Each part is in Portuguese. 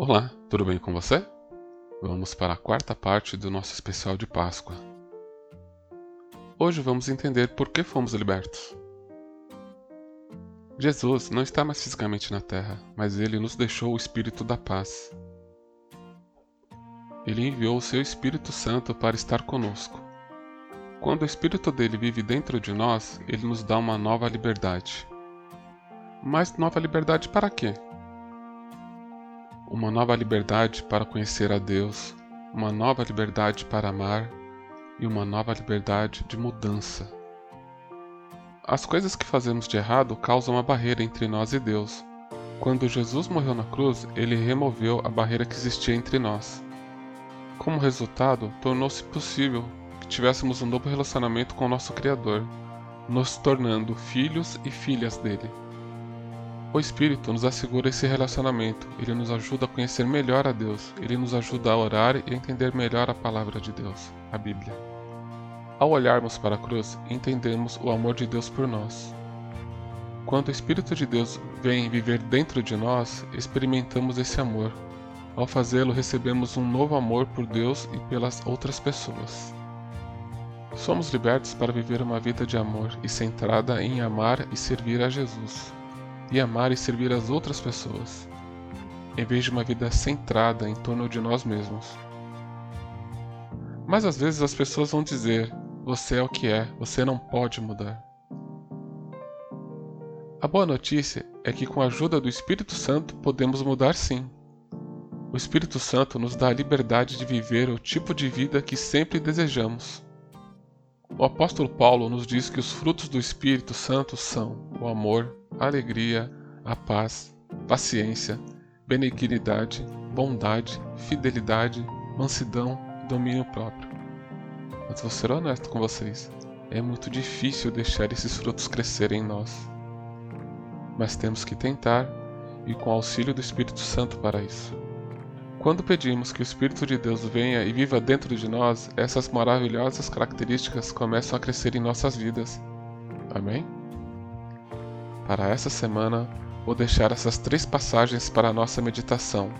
Olá, tudo bem com você? Vamos para a quarta parte do nosso especial de Páscoa. Hoje vamos entender por que fomos libertos. Jesus não está mais fisicamente na terra, mas ele nos deixou o Espírito da paz. Ele enviou o seu Espírito Santo para estar conosco. Quando o Espírito dele vive dentro de nós, ele nos dá uma nova liberdade. Mas nova liberdade para quê? Uma nova liberdade para conhecer a Deus, uma nova liberdade para amar e uma nova liberdade de mudança. As coisas que fazemos de errado causam uma barreira entre nós e Deus. Quando Jesus morreu na cruz, ele removeu a barreira que existia entre nós. Como resultado, tornou-se possível que tivéssemos um novo relacionamento com o nosso Criador, nos tornando filhos e filhas dele. O Espírito nos assegura esse relacionamento, ele nos ajuda a conhecer melhor a Deus, ele nos ajuda a orar e entender melhor a palavra de Deus, a Bíblia. Ao olharmos para a cruz, entendemos o amor de Deus por nós. Quando o Espírito de Deus vem viver dentro de nós, experimentamos esse amor. Ao fazê-lo, recebemos um novo amor por Deus e pelas outras pessoas. Somos libertos para viver uma vida de amor e centrada em amar e servir a Jesus e amar e servir as outras pessoas, em vez de uma vida centrada em torno de nós mesmos. Mas às vezes as pessoas vão dizer: você é o que é, você não pode mudar. A boa notícia é que, com a ajuda do Espírito Santo, podemos mudar sim. O Espírito Santo nos dá a liberdade de viver o tipo de vida que sempre desejamos. O apóstolo Paulo nos diz que os frutos do Espírito Santo são o amor, alegria, a paz, paciência, benignidade, bondade, fidelidade, mansidão e domínio próprio. Mas vou ser honesto com vocês, é muito difícil deixar esses frutos crescerem em nós. Mas temos que tentar e com o auxílio do Espírito Santo para isso. Quando pedimos que o Espírito de Deus venha e viva dentro de nós, essas maravilhosas características começam a crescer em nossas vidas. Amém? Para essa semana, vou deixar essas três passagens para a nossa meditação.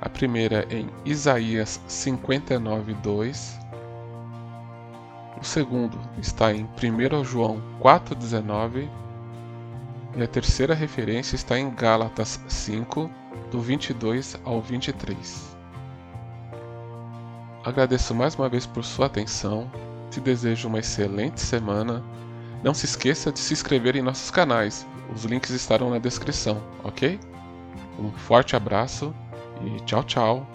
A primeira em Isaías 59, 2. O segundo está em 1 João 4,19. E a terceira referência está em Gálatas 5, do 22 ao 23. Agradeço mais uma vez por sua atenção, te desejo uma excelente semana. Não se esqueça de se inscrever em nossos canais, os links estarão na descrição, ok? Um forte abraço e tchau, tchau!